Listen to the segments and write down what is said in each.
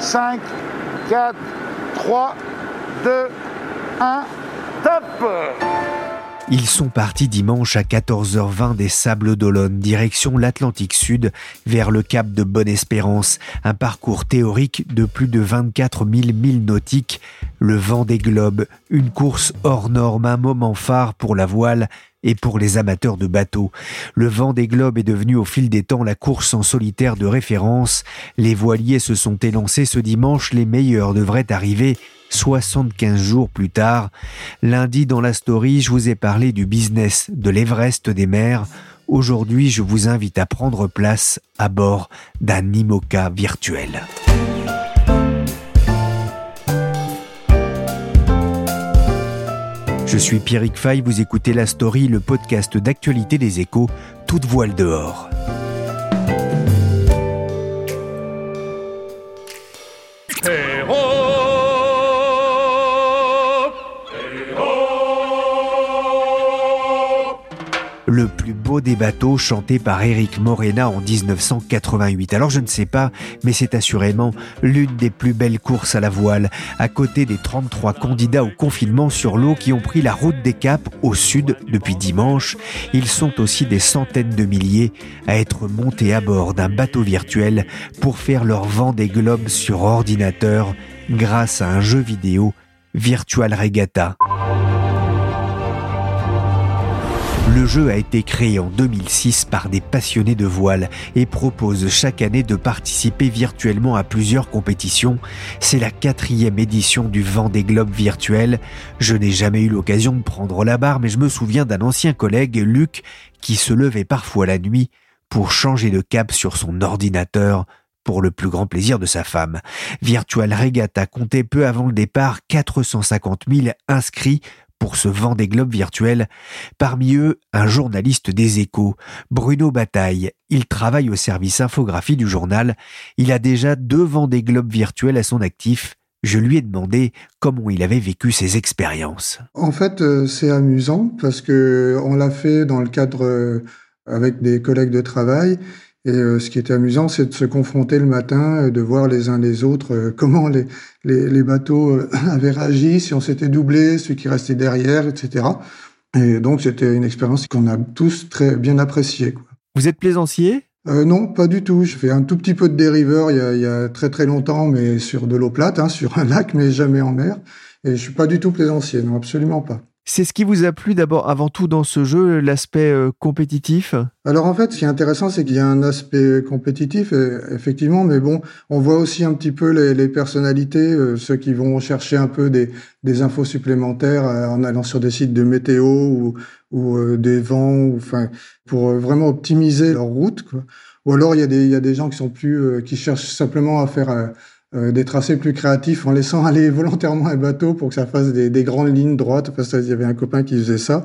5, 4, 3, 2, 1, top Ils sont partis dimanche à 14h20 des Sables d'Olonne, direction l'Atlantique Sud, vers le cap de Bonne-Espérance, un parcours théorique de plus de 24 000 milles nautiques, le vent des globes, une course hors norme, un moment phare pour la voile et pour les amateurs de bateaux. Le vent des globes est devenu au fil des temps la course en solitaire de référence. Les voiliers se sont élancés ce dimanche, les meilleurs devraient arriver 75 jours plus tard. Lundi dans la story, je vous ai parlé du business de l'Everest des mers. Aujourd'hui, je vous invite à prendre place à bord d'un IMOCA virtuel. Je suis Pierrick Fay, vous écoutez La Story, le podcast d'actualité des échos, toute voile dehors. Le plus beau des bateaux chanté par Eric Morena en 1988. Alors je ne sais pas, mais c'est assurément l'une des plus belles courses à la voile, à côté des 33 candidats au confinement sur l'eau qui ont pris la route des Caps au sud depuis dimanche. Ils sont aussi des centaines de milliers à être montés à bord d'un bateau virtuel pour faire leur vent des globes sur ordinateur grâce à un jeu vidéo Virtual Regatta. Le jeu a été créé en 2006 par des passionnés de voile et propose chaque année de participer virtuellement à plusieurs compétitions. C'est la quatrième édition du Vendée Globe virtuel. Je n'ai jamais eu l'occasion de prendre la barre, mais je me souviens d'un ancien collègue, Luc, qui se levait parfois la nuit pour changer de cap sur son ordinateur pour le plus grand plaisir de sa femme. Virtual Regatta comptait peu avant le départ 450 000 inscrits pour ce vent des globes virtuels. Parmi eux, un journaliste des échos, Bruno Bataille. Il travaille au service infographie du journal. Il a déjà deux vents des globes virtuels à son actif. Je lui ai demandé comment il avait vécu ses expériences. En fait, euh, c'est amusant parce que on l'a fait dans le cadre euh, avec des collègues de travail et euh, ce qui était amusant, c'est de se confronter le matin, euh, de voir les uns les autres euh, comment les, les, les bateaux avaient réagi, si on s'était doublé, ceux qui restaient derrière, etc. Et donc c'était une expérience qu'on a tous très bien appréciée. Vous êtes plaisancier? Non, pas du tout. Je fais un tout petit peu de dériveur il y a, il y a très très longtemps, mais sur de l'eau plate, hein, sur un lac, mais jamais en mer. Et je suis pas du tout plaisancier, non, absolument pas. C'est ce qui vous a plu d'abord, avant tout, dans ce jeu, l'aspect euh, compétitif? Alors en fait, ce qui est intéressant, c'est qu'il y a un aspect compétitif, effectivement, mais bon, on voit aussi un petit peu les, personnalités, euh, ceux qui vont chercher un peu des, infos supplémentaires euh, en allant sur des sites de météo ou, euh, des vents, ou, enfin, pour euh, vraiment optimiser leur route. Ou alors il y, a des, y a des gens qui sont plus, qui cherchent simplement à faire euh, des tracés plus créatifs en laissant aller volontairement un bateau pour que ça fasse des, des grandes lignes droites, parce qu'il y avait un copain qui faisait ça.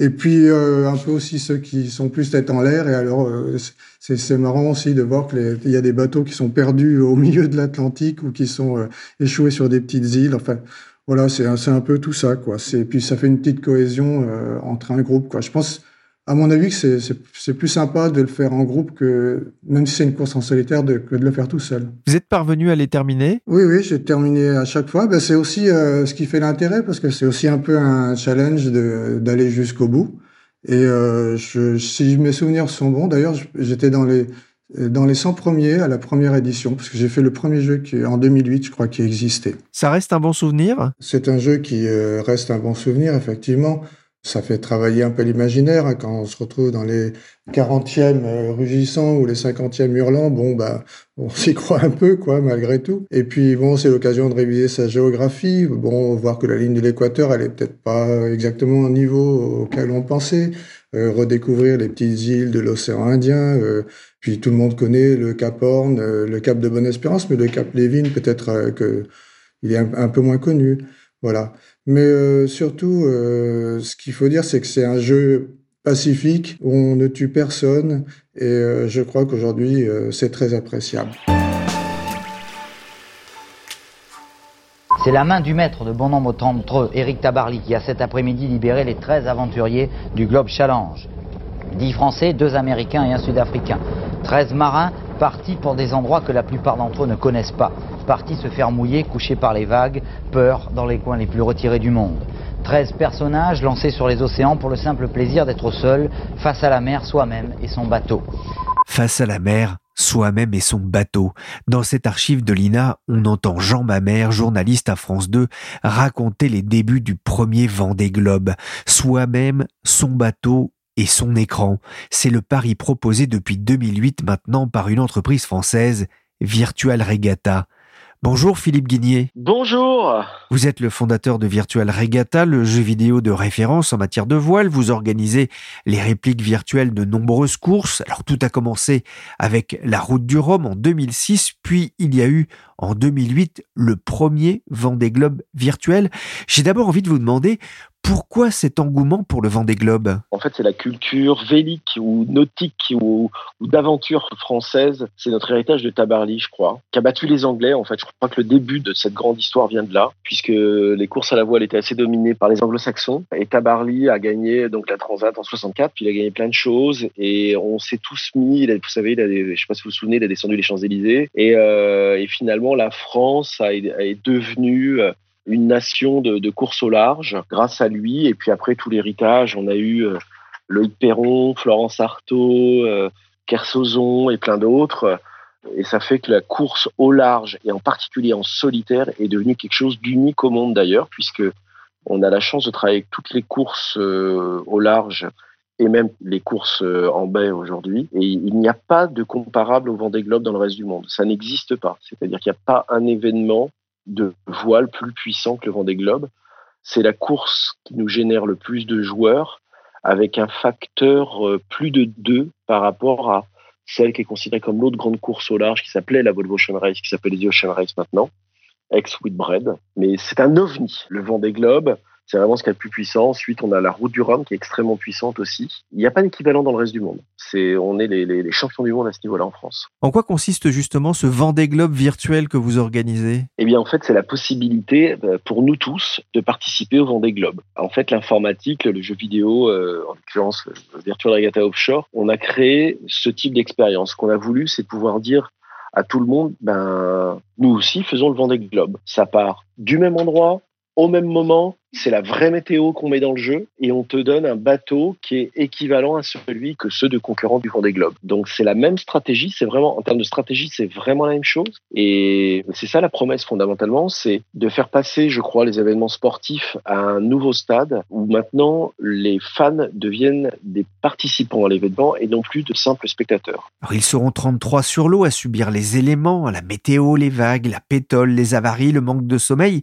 Et puis euh, un peu aussi ceux qui sont plus tête en l'air. Et alors euh, c'est marrant aussi de voir qu'il y a des bateaux qui sont perdus au milieu de l'Atlantique ou qui sont euh, échoués sur des petites îles. Enfin voilà, c'est un, un peu tout ça quoi. C'est puis ça fait une petite cohésion entre un groupe quoi. Je pense à mon avis, c'est plus sympa de le faire en groupe que, même si c'est une course en solitaire, de, que de le faire tout seul. Vous êtes parvenu à les terminer? Oui, oui, j'ai terminé à chaque fois. Ben, c'est aussi euh, ce qui fait l'intérêt, parce que c'est aussi un peu un challenge d'aller jusqu'au bout. Et euh, je, si mes souvenirs sont bons, d'ailleurs, j'étais dans les, dans les 100 premiers à la première édition, parce que j'ai fait le premier jeu qui, en 2008, je crois, qui existait. Ça reste un bon souvenir? C'est un jeu qui euh, reste un bon souvenir, effectivement. Ça fait travailler un peu l'imaginaire hein, quand on se retrouve dans les 40e euh, rugissants ou les 50e hurlants. Bon, bah, on s'y croit un peu, quoi, malgré tout. Et puis, bon, c'est l'occasion de réviser sa géographie. Bon, voir que la ligne de l'équateur, elle est peut-être pas exactement au niveau auquel on pensait. Euh, redécouvrir les petites îles de l'océan Indien. Euh, puis tout le monde connaît le Cap Horn, euh, le Cap de Bonne-Espérance, mais le Cap Lévin, peut-être que il est un, peu moins connu. Voilà. Mais surtout, ce qu'il faut dire, c'est que c'est un jeu pacifique où on ne tue personne et je crois qu'aujourd'hui, c'est très appréciable. C'est la main du maître de bon nombre d'entre eux, Eric Tabarly, qui a cet après-midi libéré les 13 aventuriers du Globe Challenge. 10 Français, 2 Américains et un Sud-Africain. 13 marins partis pour des endroits que la plupart d'entre eux ne connaissent pas. Partis se faire mouiller, couchés par les vagues, peur dans les coins les plus retirés du monde. 13 personnages lancés sur les océans pour le simple plaisir d'être seuls, face à la mer soi-même et son bateau. Face à la mer, soi-même et son bateau. Dans cette archive de l'INA, on entend Jean Mamère, journaliste à France 2, raconter les débuts du premier Vendée Globe. Soi-même, son bateau et son écran. C'est le pari proposé depuis 2008 maintenant par une entreprise française, Virtual Regatta. Bonjour Philippe Guigné. Bonjour. Vous êtes le fondateur de Virtual Regatta, le jeu vidéo de référence en matière de voile. Vous organisez les répliques virtuelles de nombreuses courses. Alors tout a commencé avec la route du Rhum en 2006, puis il y a eu en 2008 le premier Vendée Globe virtuel. J'ai d'abord envie de vous demander pourquoi cet engouement pour le Vendée Globe? En fait, c'est la culture vélique ou nautique ou, d'aventure française. C'est notre héritage de Tabarly, je crois, qui a battu les Anglais. En fait, je crois que le début de cette grande histoire vient de là, puisque les courses à la voile étaient assez dominées par les Anglo-Saxons. Et Tabarly a gagné donc la Transat en 64, puis il a gagné plein de choses. Et on s'est tous mis. vous savez, il a je sais pas si vous vous souvenez, il a descendu les Champs Élysées. Et, euh, et finalement, la France a, est devenue euh, une nation de, de, course au large grâce à lui. Et puis après tout l'héritage, on a eu euh, Loïc Perron, Florence Artaud, euh, Kersozon et plein d'autres. Et ça fait que la course au large, et en particulier en solitaire, est devenue quelque chose d'unique au monde d'ailleurs, puisque on a la chance de travailler avec toutes les courses euh, au large et même les courses en baie aujourd'hui. Et il n'y a pas de comparable au Vendée Globe dans le reste du monde. Ça n'existe pas. C'est-à-dire qu'il n'y a pas un événement de voile plus puissant que le Vendée Globe. C'est la course qui nous génère le plus de joueurs avec un facteur euh, plus de 2 par rapport à celle qui est considérée comme l'autre grande course au large qui s'appelait la Volvo Ocean Race, qui s'appelle les Ocean Race maintenant, ex-Whitbread. Mais c'est un ovni, le Vendée Globe. C'est vraiment ce qu'il y a de plus puissant. Ensuite, on a la route du Rhum qui est extrêmement puissante aussi. Il n'y a pas d'équivalent dans le reste du monde. C'est, on est les, les, champions du monde à ce niveau-là en France. En quoi consiste justement ce Vendée Globe virtuel que vous organisez? Eh bien, en fait, c'est la possibilité euh, pour nous tous de participer au Vendée Globe. En fait, l'informatique, le jeu vidéo, euh, en l'occurrence Virtual Regatta Offshore, on a créé ce type d'expérience. Ce qu'on a voulu, c'est pouvoir dire à tout le monde, ben, nous aussi faisons le Vendée Globe. Ça part du même endroit, au même moment, c'est la vraie météo qu'on met dans le jeu et on te donne un bateau qui est équivalent à celui que ceux de concurrents du Vendée Globe. Donc c'est la même stratégie, c'est vraiment en termes de stratégie, c'est vraiment la même chose et c'est ça la promesse fondamentalement, c'est de faire passer, je crois, les événements sportifs à un nouveau stade où maintenant les fans deviennent des participants à l'événement et non plus de simples spectateurs. Alors ils seront 33 sur l'eau à subir les éléments, la météo, les vagues, la pétole, les avaries, le manque de sommeil.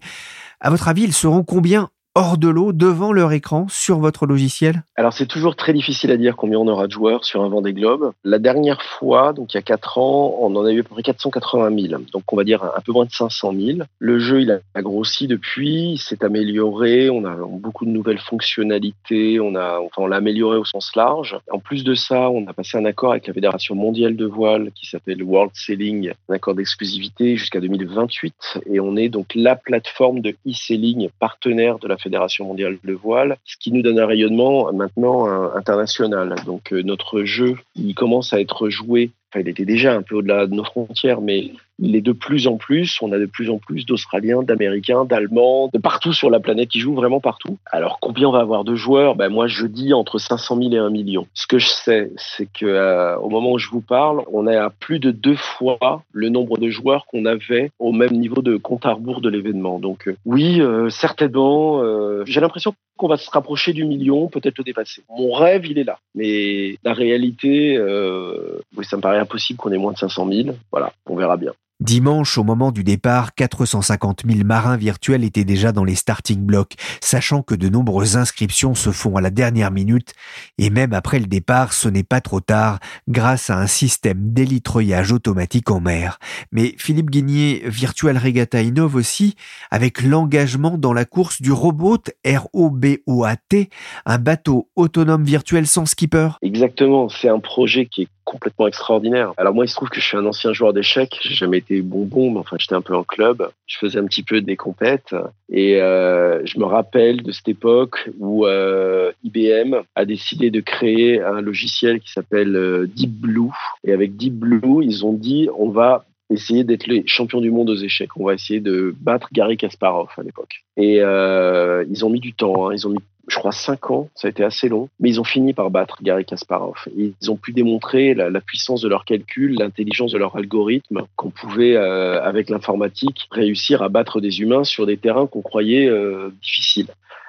À votre avis, ils seront combien hors de l'eau devant leur écran sur votre logiciel Alors c'est toujours très difficile à dire combien on aura de joueurs sur un Vendée Globe. La dernière fois, donc il y a 4 ans, on en a eu à peu près 480 000, donc on va dire un peu moins de 500 000. Le jeu il a grossi depuis, il s'est amélioré, on a beaucoup de nouvelles fonctionnalités, on a enfin on l'a amélioré au sens large. En plus de ça, on a passé un accord avec la Fédération mondiale de voile qui s'appelle World Sailing, un accord d'exclusivité jusqu'à 2028 et on est donc la plateforme de e-sailing partenaire de la Fédération Fédération mondiale de voile, ce qui nous donne un rayonnement maintenant euh, international. Donc euh, notre jeu, il commence à être joué Enfin, il était déjà un peu au-delà de nos frontières, mais il est de plus en plus. On a de plus en plus d'Australiens, d'Américains, d'Allemands, de partout sur la planète qui jouent vraiment partout. Alors combien on va avoir de joueurs? Ben moi je dis entre 500 000 et 1 million. Ce que je sais, c'est que euh, au moment où je vous parle, on est à plus de deux fois le nombre de joueurs qu'on avait au même niveau de compte à rebours de l'événement. Donc euh, oui, euh, certainement. J'ai l'impression qu'on va se rapprocher du million, peut-être le dépasser. Mon rêve, il est là. Mais la réalité, euh, oui, ça me paraît impossible qu'on ait moins de 500 000. Voilà, on verra bien. Dimanche, au moment du départ, 450 000 marins virtuels étaient déjà dans les starting blocks, sachant que de nombreuses inscriptions se font à la dernière minute, et même après le départ, ce n'est pas trop tard, grâce à un système d'élitreuillage automatique en mer. Mais Philippe Guigné, Virtual Regatta innove aussi, avec l'engagement dans la course du robot R-O-B-O-A-T, un bateau autonome virtuel sans skipper. Exactement, c'est un projet qui est complètement extraordinaire. Alors moi, il se trouve que je suis un ancien joueur d'échecs. J'ai jamais été bonbon, mais enfin, j'étais un peu en club. Je faisais un petit peu des compètes. Et euh, je me rappelle de cette époque où euh, IBM a décidé de créer un logiciel qui s'appelle euh, Deep Blue. Et avec Deep Blue, ils ont dit, on va essayer d'être les champions du monde aux échecs. On va essayer de battre Gary Kasparov à l'époque. Et ils ont mis du temps. Hein. Ils ont mis je crois, cinq ans. Ça a été assez long. Mais ils ont fini par battre Gary Kasparov. Ils ont pu démontrer la, puissance de leur calcul, l'intelligence de leur algorithme, qu'on pouvait, euh, avec l'informatique, réussir à battre des humains sur des terrains qu'on croyait euh, difficiles.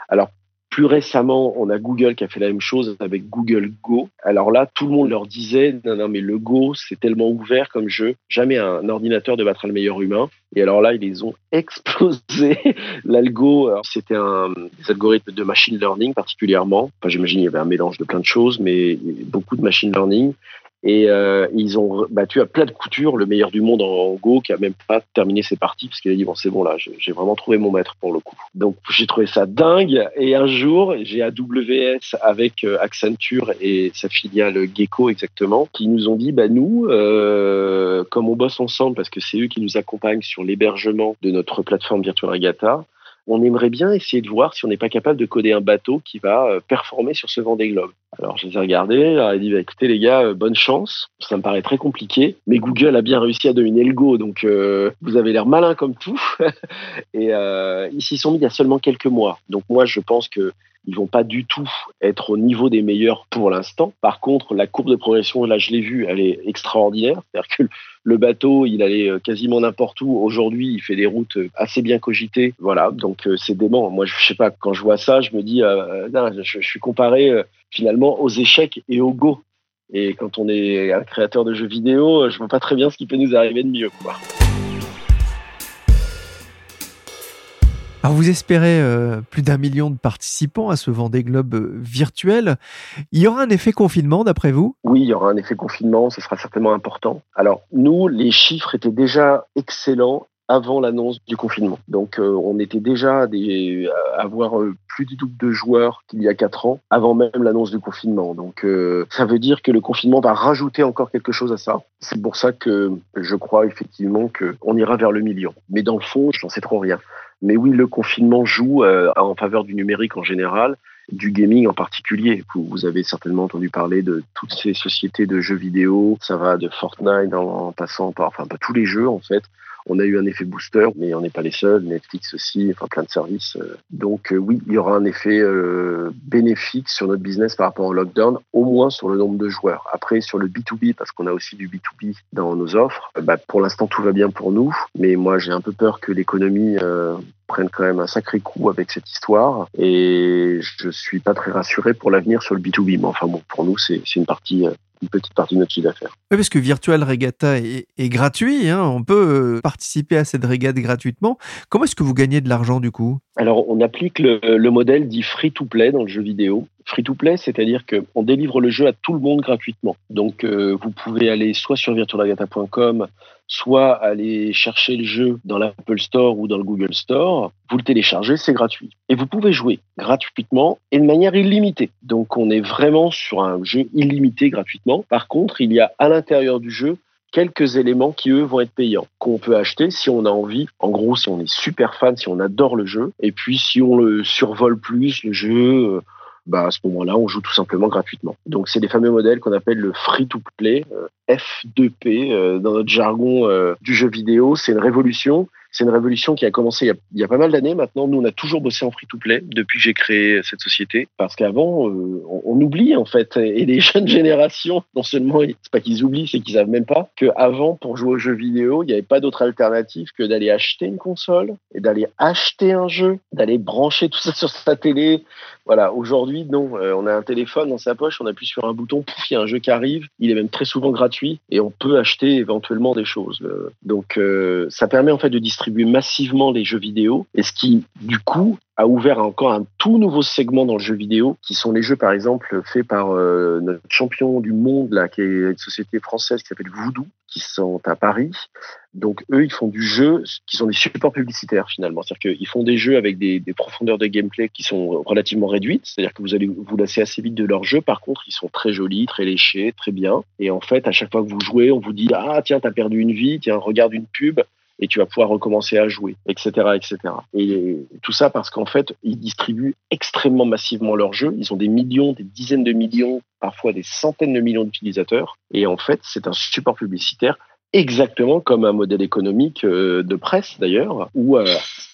Alors, plus récemment, on a Google qui a fait la même chose avec Google Go. Alors là, tout le monde leur disait non, non, mais le Go, c'est tellement ouvert comme jeu. Jamais un ordinateur ne battra le meilleur humain. Et alors là, ils les ont explosé. L'algo, c'était un des algorithmes de machine learning particulièrement. Enfin, j'imagine il y avait un mélange de plein de choses, mais beaucoup de machine learning. Et euh, ils ont battu à plat de couture le meilleur du monde en, Go, qui a même pas terminé ses parties, parce qu'il a dit bon c'est bon là, j'ai vraiment trouvé mon maître pour le coup. Donc j'ai trouvé ça dingue. Et un jour, j'ai AWS avec euh, Accenture et sa filiale Gecko exactement, qui nous ont dit bah nous, euh, comme on bosse ensemble, parce que c'est eux qui nous accompagnent sur l'hébergement de notre plateforme Virtual Regatta, on aimerait bien essayer de voir si on n'est pas capable de coder un bateau qui va euh, performer sur ce Vendée Globe. Alors je les ai regardés, ai dit bah, écoutez les gars, euh, bonne chance. Ça me paraît très compliqué, mais Google a bien réussi à dominer le Go, donc euh, vous avez l'air malin comme tout. et ils s'y sont mis il y a seulement quelques mois. Donc moi je pense que ils vont pas du tout être au niveau des meilleurs pour l'instant. Par contre, la courbe de progression, là, je l'ai vue, elle est extraordinaire. C'est-à-dire que le bateau, il allait euh, quasiment n'importe où. Aujourd'hui, il fait des routes euh, assez bien cogitées. Voilà, donc euh, c'est dément. Moi, je sais pas, quand je vois ça, je me dis, je, suis comparé finalement aux échecs et au go. Et quand on est un créateur de jeux vidéo, je vois pas très bien ce qui peut nous arriver de mieux. Quoi. Alors vous espérez euh, plus d'un million de participants à ce Vendée Globe euh, virtuel. Il y aura un effet confinement d'après vous? Oui, il y aura un effet confinement, ce sera certainement important. Alors nous, les chiffres étaient déjà excellents avant l'annonce du confinement. Donc euh, on était déjà à avoir plus du double de joueurs qu'il y a quatre ans, avant même l'annonce du confinement. Donc ça veut dire que le confinement va rajouter encore quelque chose à ça. C'est pour ça que je crois effectivement qu'on ira vers le million. Mais dans le fond, je n'en sais trop rien. Mais oui, le confinement joue euh, en faveur du numérique en général, du gaming en particulier. Vous, vous, avez certainement entendu parler de toutes ces sociétés de jeux vidéo. Ça va de Fortnite en, passant par, enfin, pas tous les jeux en fait, on a eu un effet booster, mais on n'est pas les seuls. Netflix aussi, enfin plein de services. Euh. Donc euh, oui, il y aura un effet euh, bénéfique sur notre business par rapport au lockdown, au moins sur le nombre de joueurs. Après, sur le B2B, parce qu'on a aussi du B2B dans nos offres, bah, pour l'instant tout va bien pour nous, mais moi j'ai un peu peur que l'économie prenne quand même un sacré coup avec cette histoire et je suis pas très rassuré pour l'avenir sur le B2B. Mais enfin bon, pour nous c'est une partie une petite partie de notre chiffre d'affaires. Oui, parce que Virtual Regatta est, gratuit. Hein. on peut euh, participer à cette régate gratuitement. Comment est-ce que vous gagnez de l'argent du coup? Alors, on applique le, modèle dit free-to-play dans le jeu vidéo. Free-to-play, c'est-à-dire qu'on délivre le jeu à tout le monde gratuitement. Donc, euh, vous pouvez aller soit sur virtualregatta.com, soit aller chercher le jeu dans l'Apple Store ou dans le Google Store. Vous le téléchargez, c'est gratuit. Et vous pouvez jouer gratuitement et de manière illimitée. Donc on est vraiment sur un jeu illimité gratuitement. Par contre, il y a à l'intérieur du jeu quelques éléments qui, eux, vont être payants, qu'on peut acheter si on a envie. En gros, si on est super fan, si on adore le jeu. Et puis, si on le survole plus, le jeu, euh, bah, à ce moment-là, on joue tout simplement gratuitement. Donc, c'est les fameux modèles qu'on appelle le free-to-play, euh, F2P, euh, dans notre jargon euh, du jeu vidéo. C'est une révolution. C'est une révolution qui a commencé il y a, pas mal d'années maintenant. Nous, on a toujours bossé en free-to-play depuis que j'ai créé cette société, parce qu'avant, euh, on, oublie en fait, et les jeunes générations, non seulement, c'est pas qu'ils oublient, c'est qu'ils savent même pas qu'avant, pour jouer aux jeux vidéo, il n'y avait pas d'autre alternative que d'aller acheter une console et d'aller acheter un jeu, d'aller brancher tout ça sur sa télé. Voilà, aujourd'hui, non, euh, on a un téléphone dans sa poche, on appuie sur un bouton, pouf, il y a un jeu qui arrive, il est même très souvent gratuit et on peut acheter éventuellement des choses. Euh, donc, ça permet en fait de distribuer massivement les jeux vidéo et ce qui, du coup, a ouvert encore un tout nouveau segment dans le jeu vidéo, qui sont les jeux, par exemple, faits par euh, notre champion du monde, là, qui est une société française qui s'appelle Voodoo, qui sont à Paris. Donc, eux, ils font du jeu qui sont des supports publicitaires, finalement. C'est-à-dire qu'ils font des jeux avec des, profondeurs de gameplay qui sont relativement réduites. C'est-à-dire que vous allez vous lasser assez vite de leur jeu. Par contre, ils sont très jolis, très léchés, très bien. Et en fait, à chaque fois que vous jouez, on vous dit, ah, tiens, t'as perdu une vie, tiens, regarde une pub et tu vas pouvoir recommencer à jouer, etc., etc. Et tout ça parce qu'en fait, ils distribuent extrêmement massivement leurs jeux. Ils ont des millions, des dizaines de millions, parfois des centaines de millions d'utilisateurs. Et en fait, c'est un support publicitaire exactement comme un modèle économique euh, de presse d'ailleurs, où euh,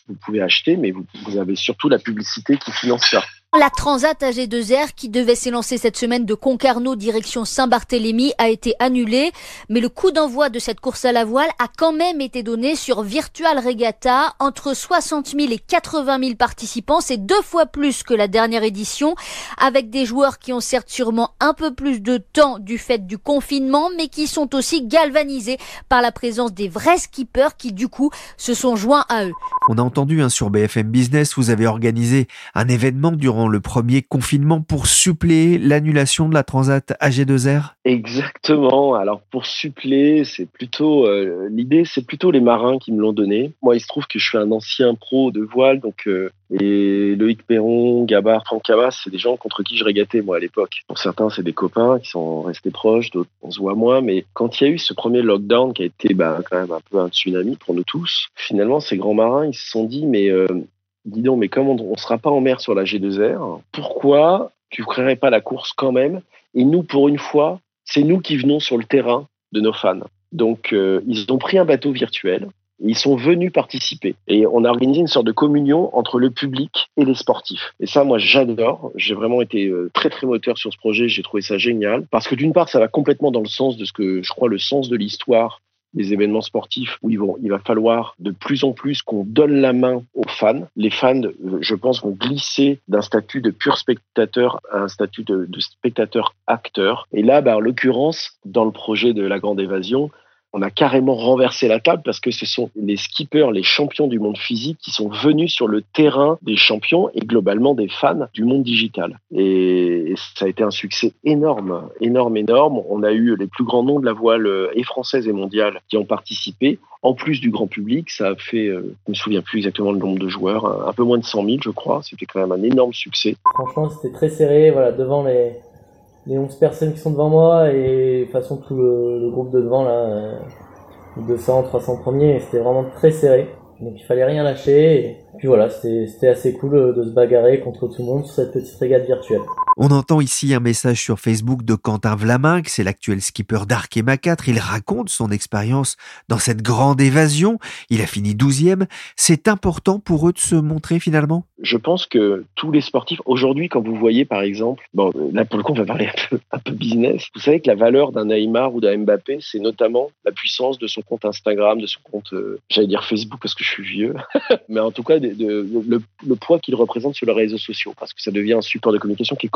vous pouvez acheter, mais vous, vous avez surtout la publicité qui finance ça. La Transat AG2R qui devait s'élancer cette semaine de Concarneau direction Saint-Barthélemy a été annulée, mais le coup d'envoi de cette course à la voile a quand même été donné sur Virtual Regatta. Entre 60 000 et 80 000 participants, c'est deux fois plus que la dernière édition, avec des joueurs qui ont certes sûrement un peu plus de temps du fait du confinement, mais qui sont aussi galvanisés par la présence des vrais skippers qui du coup se sont joints à eux. On a entendu hein, sur BFM Business, vous avez organisé un événement durant le premier confinement pour suppléer l'annulation de la Transat AG2R Exactement. Alors pour suppléer, c'est plutôt euh, l'idée, c'est plutôt les marins qui me l'ont donné. Moi, il se trouve que je suis un ancien pro de voile, donc euh, et Loïc Perron, Gabard, Franck Cabas, c'est des gens contre qui je régatais moi à l'époque. Pour certains, c'est des copains qui sont restés proches, d'autres on se voit moins. Mais quand il y a eu ce premier lockdown qui a été bah, quand même un peu un tsunami pour nous tous, finalement ces grands marins ils se sont dit mais euh, dis donc, mais comme on ne sera pas en mer sur la G2R, pourquoi tu ne créerais pas la course quand même? Et nous, pour une fois, c'est nous qui venons sur le terrain de nos fans. Donc, euh, ils ont pris un bateau virtuel. Ils sont venus participer et on a organisé une sorte de communion entre le public et les sportifs. Et ça, moi, j'adore. J'ai vraiment été euh, très très moteur sur ce projet. J'ai trouvé ça génial parce que d'une part, ça va complètement dans le sens de ce que je crois le sens de l'histoire des événements sportifs où il va falloir de plus en plus qu'on donne la main fans. Les fans, je pense, vont glisser d'un statut de pur spectateur à un statut de, de spectateur acteur. Et là, bah, en l'occurrence, dans le projet de la Grande Évasion, on a carrément renversé la table parce que ce sont les skippers, les champions du monde physique qui sont venus sur le terrain des champions et globalement des fans du monde digital. Et ça a été un succès énorme, énorme, énorme. On a eu les plus grands noms de la voile euh, et française et mondiale qui ont participé. En plus du grand public, ça a fait, euh, je me souviens plus exactement le nombre de joueurs, un peu moins de 100 000, je crois. C'était quand même un énorme succès. Franchement, c'était très serré. Voilà, devant les, les 11 personnes qui sont devant moi et de toute façon tout le, groupe de devant là, 200, euh, 300 premiers, c'était vraiment très serré. Donc il fallait rien lâcher. Et puis voilà, c'était assez cool de se bagarrer contre tout le monde sur cette petite régate virtuelle. On entend ici un message sur Facebook de Quentin Vlaminck, c'est l'actuel skipper d'Arkema 4. Il raconte son expérience dans cette grande évasion. Il a fini 12e. C'est important pour eux de se montrer finalement? Je pense que tous les sportifs, aujourd'hui, quand vous voyez par exemple, bon, là pour le coup, on va parler un peu, business. Vous savez que la valeur d'un Neymar ou d'un Mbappé, c'est notamment la puissance de son compte Instagram, de son compte, euh, j'allais dire Facebook parce que je suis vieux, mais en tout cas, le, poids qu'il représente sur les réseaux sociaux, parce que ça devient un support de communication qui est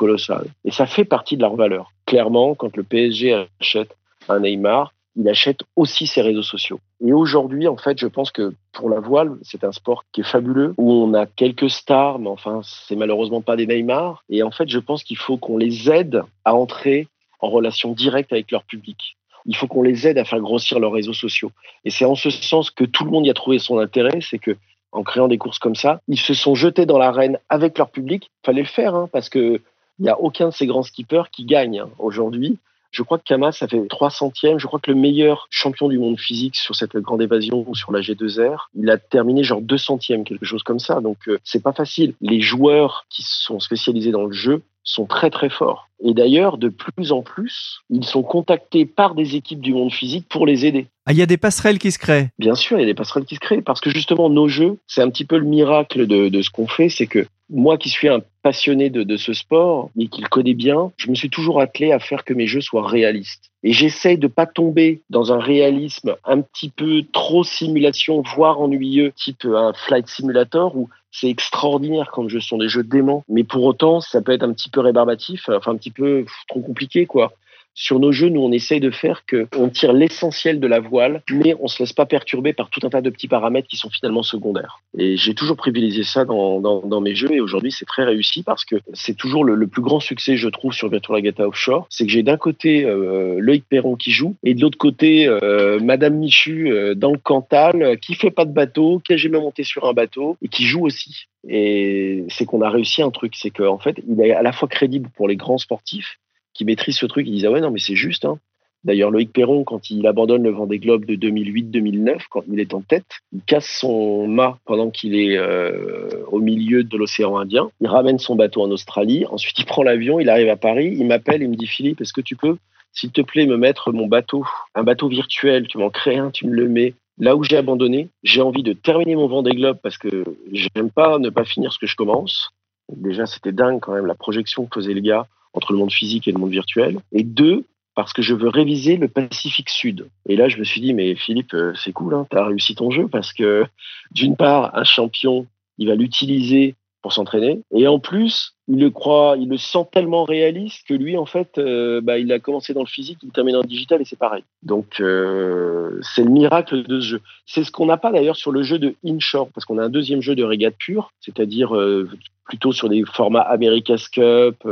et ça fait partie de leur valeur. Clairement, quand le PSG achète un Neymar, il achète aussi ses réseaux sociaux. Et aujourd'hui, en fait, je pense que pour la voile, c'est un sport qui est fabuleux, où on a quelques stars, mais enfin, c'est malheureusement pas des Neymar. Et en fait, je pense qu'il faut qu'on les aide à entrer en relation directe avec leur public. Il faut qu'on les aide à faire grossir leurs réseaux sociaux. Et c'est en ce sens que tout le monde y a trouvé son intérêt, c'est que en créant des courses comme ça, ils se sont jetés dans l'arène avec leur public. Fallait le faire, hein, parce que il n'y a aucun de ces grands skippers qui gagne hein, aujourd'hui. Je crois que Kamas ça fait 300e. Je crois que le meilleur champion du monde physique sur cette grande évasion ou sur la G2R, il a terminé genre 200e, quelque chose comme ça. Donc, euh, c'est pas facile. Les joueurs qui sont spécialisés dans le jeu sont très très forts. Et d'ailleurs, de plus en plus, ils sont contactés par des équipes du monde physique pour les aider. Ah, il y a des passerelles qui se créent. Bien sûr, il y a des passerelles qui se créent parce que justement, nos jeux, c'est un petit peu le miracle de, de ce qu'on fait, c'est que moi qui suis un passionné de, de ce sport et qui le connais bien, je me suis toujours attelé à faire que mes jeux soient réalistes. Et j'essaye de pas tomber dans un réalisme un petit peu trop simulation, voire ennuyeux, type un flight simulator où c'est extraordinaire quand jeux sont des jeux déments, mais pour autant, ça peut être un petit peu rébarbatif, enfin un petit peu trop compliqué, quoi. Sur nos jeux, nous, on essaye de faire que on tire l'essentiel de la voile, mais on se laisse pas perturber par tout un tas de petits paramètres qui sont finalement secondaires. Et j'ai toujours privilégié ça dans, mes jeux, et aujourd'hui, c'est très réussi parce que c'est toujours le, plus grand succès, je trouve, sur Virtual Regatta Offshore. C'est que j'ai d'un côté euh, Loïc Perron qui joue, et de l'autre côté, euh, Madame Michu euh, dans le Cantal, qui fait pas de bateau, qui a jamais monté sur un bateau, et qui joue aussi. Et c'est qu'on a réussi un truc, c'est qu'en fait, il est à la fois crédible pour les grands sportifs, qui maîtrisent ce truc, ils disent ah ouais non mais c'est juste. Hein. D'ailleurs Loïc Perron quand il abandonne le Vendée Globe de 2008-2009, quand il est en tête, il casse son mât pendant qu'il est euh, au milieu de l'océan Indien. Il ramène son bateau en Australie. Ensuite il prend l'avion, il arrive à Paris, il m'appelle, il me dit Philippe est-ce que tu peux s'il te plaît me mettre mon bateau, un bateau virtuel, tu m'en crées un, tu me le mets là où j'ai abandonné. J'ai envie de terminer mon Vendée Globe parce que j'aime pas ne pas finir ce que je commence. Déjà, c'était dingue quand même la projection que faisait le gars entre le monde physique et le monde virtuel. Et deux, parce que je veux réviser le Pacifique Sud. Et là, je me suis dit, mais Philippe, c'est cool, hein, tu as réussi ton jeu parce que d'une part, un champion, il va l'utiliser pour s'entraîner. Et en plus, il le croit, il le sent tellement réaliste que lui, en fait, euh, bah, il a commencé dans le physique, il termine dans le digital et c'est pareil. Donc, euh, c'est le miracle de ce jeu. C'est ce qu'on n'a pas d'ailleurs sur le jeu de Inshore, parce qu'on a un deuxième jeu de régate pure, c'est-à-dire euh, plutôt sur des formats America's Cup,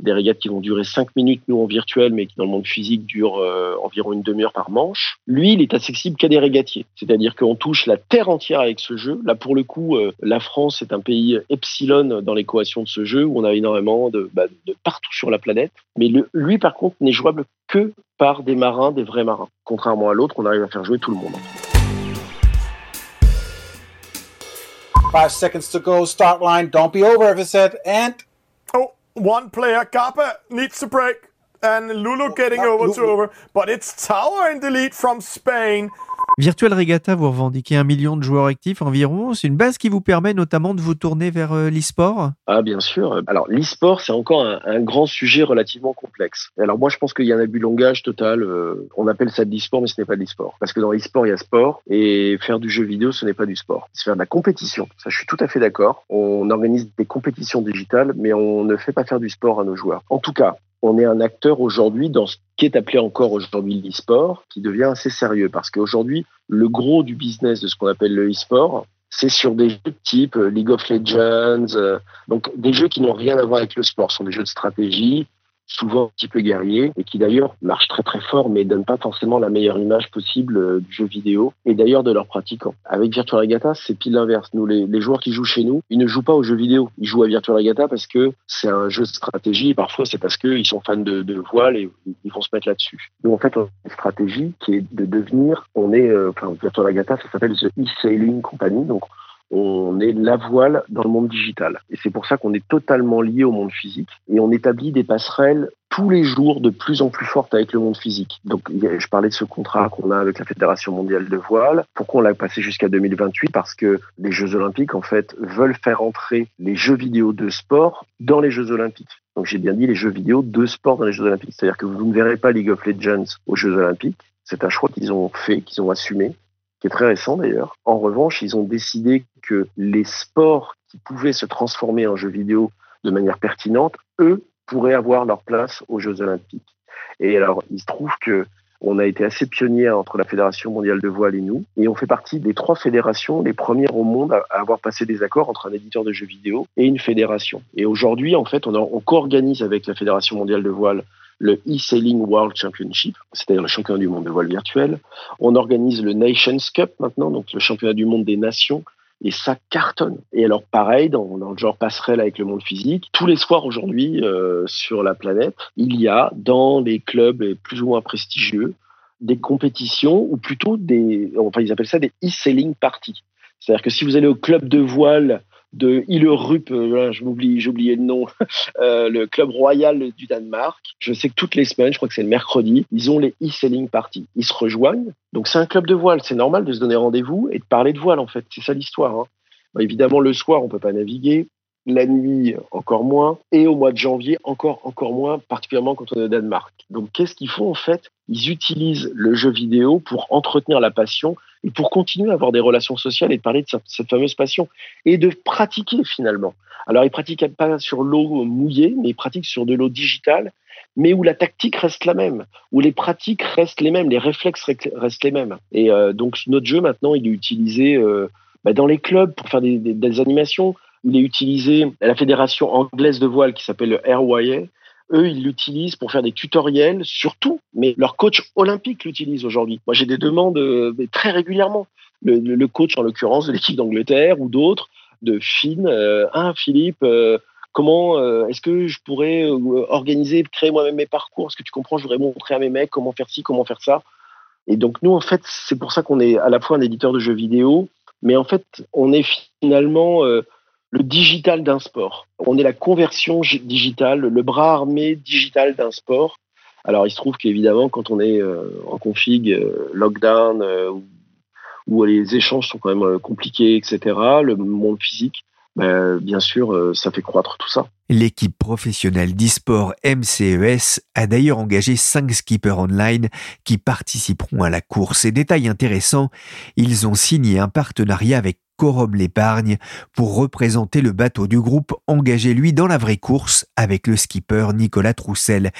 des régates qui vont durer 5 minutes, nous en virtuel, mais qui dans le monde physique durent environ une demi-heure par manche. Lui, il est accessible qu'à des régatiers. C'est-à-dire qu'on touche la terre entière avec ce jeu. Là, pour le coup, la France est un pays epsilon dans l'équation de ce jeu, où on a énormément de, bah, de partout sur la planète. Mais le, lui, par contre, n'est jouable que par des marins, des vrais marins. Contrairement à l'autre, on arrive à faire jouer tout le monde. Five seconds to go. Start line. Don't be over, Everset. And oh, one player, Kappa, needs to break. And Lulu getting over to over. But it's Tower in the lead from Spain. Virtual Regatta, vous revendiquez un million de joueurs actifs environ. C'est une base qui vous permet notamment de vous tourner vers euh, l'e-sport Ah, bien sûr. Alors, l'e-sport, c'est encore un, grand sujet relativement complexe. Alors, moi, je pense qu'il y a un abus de langage total. Euh, on appelle ça de l'e-sport, mais ce n'est pas de l'e-sport. Parce que dans l'e-sport, il y a sport. Et faire du jeu vidéo, ce n'est pas du sport. C'est faire de la compétition. Ça, je suis tout à fait d'accord. On organise des compétitions digitales, mais on ne fait pas faire du sport à nos joueurs. En tout cas, on est un acteur aujourd'hui dans ce qui est appelé encore aujourd'hui l'e-sport, qui devient assez sérieux. Parce qu'aujourd'hui, le gros du business de ce qu'on appelle le e-sport, c'est sur des jeux type League of Legends, euh, donc des jeux qui n'ont rien à voir avec le sport, sont des jeux de stratégie, souvent un petit peu guerrier et qui d'ailleurs marchent très très fort mais donnent pas forcément la meilleure image possible euh, du jeu vidéo et d'ailleurs de leurs pratiquants. Avec Virtual Regatta, c'est pile l'inverse. Nous, les, joueurs qui jouent chez nous, ils ne jouent pas aux jeux vidéo. Ils jouent à Virtual Regatta parce que c'est un jeu de stratégie et parfois c'est parce qu'ils sont fans de, voile et ils vont se mettre là-dessus. Donc en fait, on a une stratégie qui est de devenir, on est, euh, enfin Virtual Regatta, ça s'appelle The E-Sailing Company, donc on est la voile dans le monde digital. Et c'est pour ça qu'on est totalement lié au monde physique et on établit des passerelles tous les jours de plus en plus fortes avec le monde physique. Donc, je parlais de ce contrat qu'on a avec la Fédération mondiale de voile. Pourquoi on l'a passé jusqu'à 2028 Parce que les Jeux olympiques, en fait, veulent faire entrer les jeux vidéo de sport dans les Jeux olympiques. Donc, j'ai bien dit les jeux vidéo de sport dans les Jeux olympiques. C'est-à-dire que vous ne verrez pas League of Legends aux Jeux olympiques. C'est un choix qu'ils ont fait, qu'ils ont assumé qui est très récent d'ailleurs. En revanche, ils ont décidé que les sports qui pouvaient se transformer en jeux vidéo de manière pertinente, eux, pourraient avoir leur place aux Jeux Olympiques. Et alors, il se trouve que on a été assez pionniers entre la Fédération mondiale de voile et nous, et on fait partie des trois fédérations, les premières au monde à avoir passé des accords entre un éditeur de jeux vidéo et une fédération. Et aujourd'hui, en fait, on, on co-organise avec la Fédération mondiale de voile le e-sailing World Championship, c'est-à-dire le championnat du monde de voile virtuel. On organise le Nations Cup maintenant, donc le championnat du monde des nations, et ça cartonne. Et alors pareil, dans, le genre passerelle avec le monde physique, tous les soirs aujourd'hui euh, sur la planète, il y a dans les clubs plus ou moins prestigieux des compétitions ou plutôt des, enfin ils appellent ça des e-sailing parties. C'est-à-dire que si vous allez au club de voile de Illerup, euh, je m'oublie, oublié le nom, euh, le club royal du Danemark. Je sais que toutes les semaines, je crois que c'est le mercredi, ils ont les e-sailing parties. Ils se rejoignent. Donc c'est un club de voile, c'est normal de se donner rendez-vous et de parler de voile en fait. C'est ça l'histoire. Hein. évidemment, le soir, on peut pas naviguer la nuit encore moins, et au mois de janvier encore encore moins, particulièrement quand on est au Danemark. Donc qu'est-ce qu'ils font en fait? Ils utilisent le jeu vidéo pour entretenir la passion et pour continuer à avoir des relations sociales et de parler de cette fameuse passion et de pratiquer finalement. Alors ils pratiquent pas sur l'eau mouillée, mais ils pratiquent sur de l'eau digitale, mais où la tactique reste la même, où les pratiques restent les mêmes, les réflexes restent les mêmes. Et euh, donc notre jeu maintenant, il est utilisé euh, bah, dans les clubs pour faire des, animations il est utilisé à la fédération anglaise de voile qui s'appelle le RYA. Eux, ils l'utilisent pour faire des tutoriels sur tout, mais leur coach olympique l'utilise aujourd'hui. Moi, j'ai des demandes euh, très régulièrement. Le, coach, en l'occurrence, de l'équipe d'Angleterre ou d'autres, de Finn, euh, ah, Philippe, euh, comment est-ce que je pourrais organiser, créer moi-même mes parcours? Est-ce que tu comprends? Je voudrais montrer à mes mecs comment faire ci, comment faire ça. Et donc nous, en fait, c'est pour ça qu'on est à la fois un éditeur de jeux vidéo, mais en fait, on est finalement le digital d'un sport. On est la conversion digitale, le bras armé digital d'un sport. Alors il se trouve qu'évidemment, quand on est euh, en config, euh, lockdown, euh, où les échanges sont quand même compliqués, etc., le monde physique, ben, bien sûr, ça fait croître tout ça. L'équipe professionnelle d'e-sport MCES a d'ailleurs engagé cinq skippers online qui participeront à la course. Et détail intéressant, ils ont signé un partenariat avec Corum l'épargne pour représenter le bateau du groupe engagé lui dans la vraie course avec le skipper Nicolas Troussel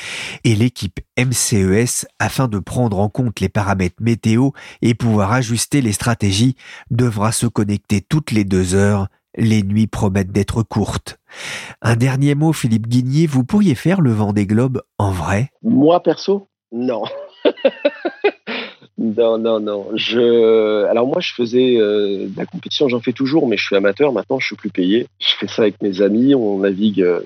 et l'équipe MCES afin de prendre en compte les paramètres météo et pouvoir ajuster les stratégies devra se connecter toutes les deux heures. Les nuits promettent d'être courtes. Un dernier mot, Philippe Guigné, vous pourriez faire le vent des globes en vrai? Moi perso? Non. Non, non, non. Je, alors moi, je faisais euh, de la compétition, j'en fais toujours, mais je suis amateur. Maintenant, je suis plus payé. Je fais ça avec mes amis. On navigue euh,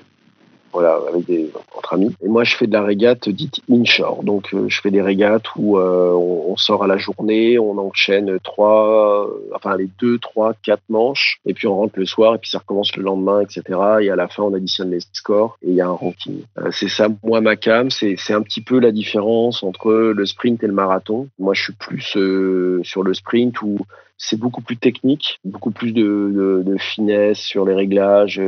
voilà, avec des, entre amis. Et moi, je fais de la régate dite inshore. Donc, euh, je fais des régates où euh, on, sort à la journée, on enchaîne trois, euh, enfin les deux, trois, quatre manches, et puis on rentre le soir, et puis ça recommence le lendemain, etc. Et à la fin, on additionne les scores et il y a un ranking. c'est ça, moi, ma cam, c'est un petit peu la différence entre le sprint et le marathon. Moi, je suis plus sur le sprint où c'est beaucoup plus technique, beaucoup plus de, finesse sur les réglages,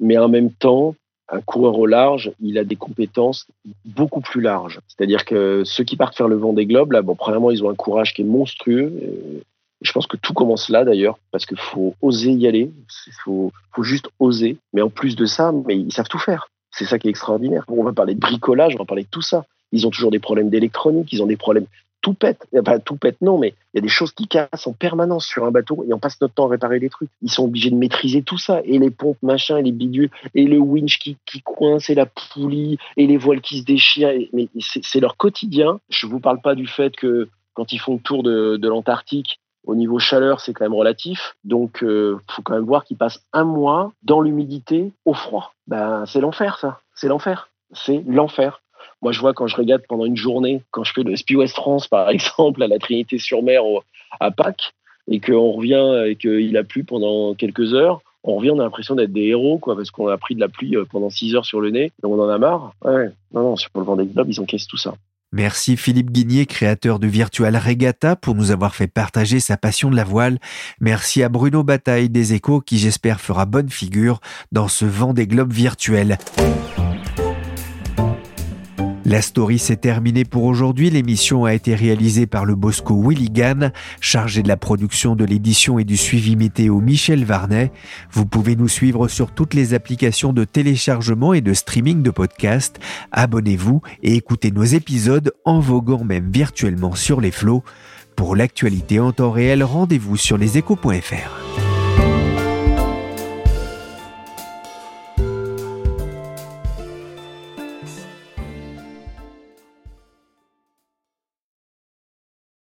mais en même temps, un coureur au large, il a des compétences beaucoup plus larges. C'est-à-dire que ceux qui partent faire le vent des globes, là, bon, premièrement, ils ont un courage qui est monstrueux. Je pense que tout commence là d'ailleurs, parce qu'il faut oser y aller, il faut, faut juste oser. Mais en plus de ça, mais ils savent tout faire. C'est ça qui est extraordinaire. On va parler de bricolage, on va parler de tout ça. Ils ont toujours des problèmes d'électronique, ils ont des problèmes tout pète. Enfin, tout pète, non, mais il y a des choses qui cassent en permanence sur un bateau et on passe notre temps à réparer les trucs. Ils sont obligés de maîtriser tout ça. Et les pompes, machin, et les bidules, et le winch qui, qui coince, et la poulie, et les voiles qui se déchirent. mais c'est leur quotidien. Je vous parle pas du fait que quand ils font le tour de, l'Antarctique, au niveau chaleur, c'est quand même relatif. Donc, euh, faut quand même voir qu'ils passent un mois dans l'humidité, au froid. Ben, c'est l'enfer, ça. C'est l'enfer. C'est l'enfer. Moi, je vois quand je regarde pendant une journée, quand je fais le Spi West France, par exemple, à la Trinité-sur-Mer à Pâques, et qu'on revient et qu'il a plu pendant quelques heures, on revient, on a l'impression d'être des héros, quoi, parce qu'on a pris de la pluie euh, pendant six heures sur le nez, et on en a marre. Non, non, sur le Vendée Globe, ils encaissent tout ça. Merci Philippe Guigné, créateur de Virtual Regatta, pour nous avoir fait partager sa passion de la voile. Merci à Bruno Bataille des Échos, qui j'espère fera bonne figure dans ce vent des globes virtuel. La story s'est terminée pour aujourd'hui. L'émission a été réalisée par le Bosco Willigan, chargé de la production de l'édition et du suivi météo Michel Varnet. Vous pouvez nous suivre sur toutes les applications de téléchargement et de streaming de podcasts. Abonnez-vous et écoutez nos épisodes en voguant même virtuellement sur les flots. Pour l'actualité en temps réel, rendez-vous sur leséchos.fr.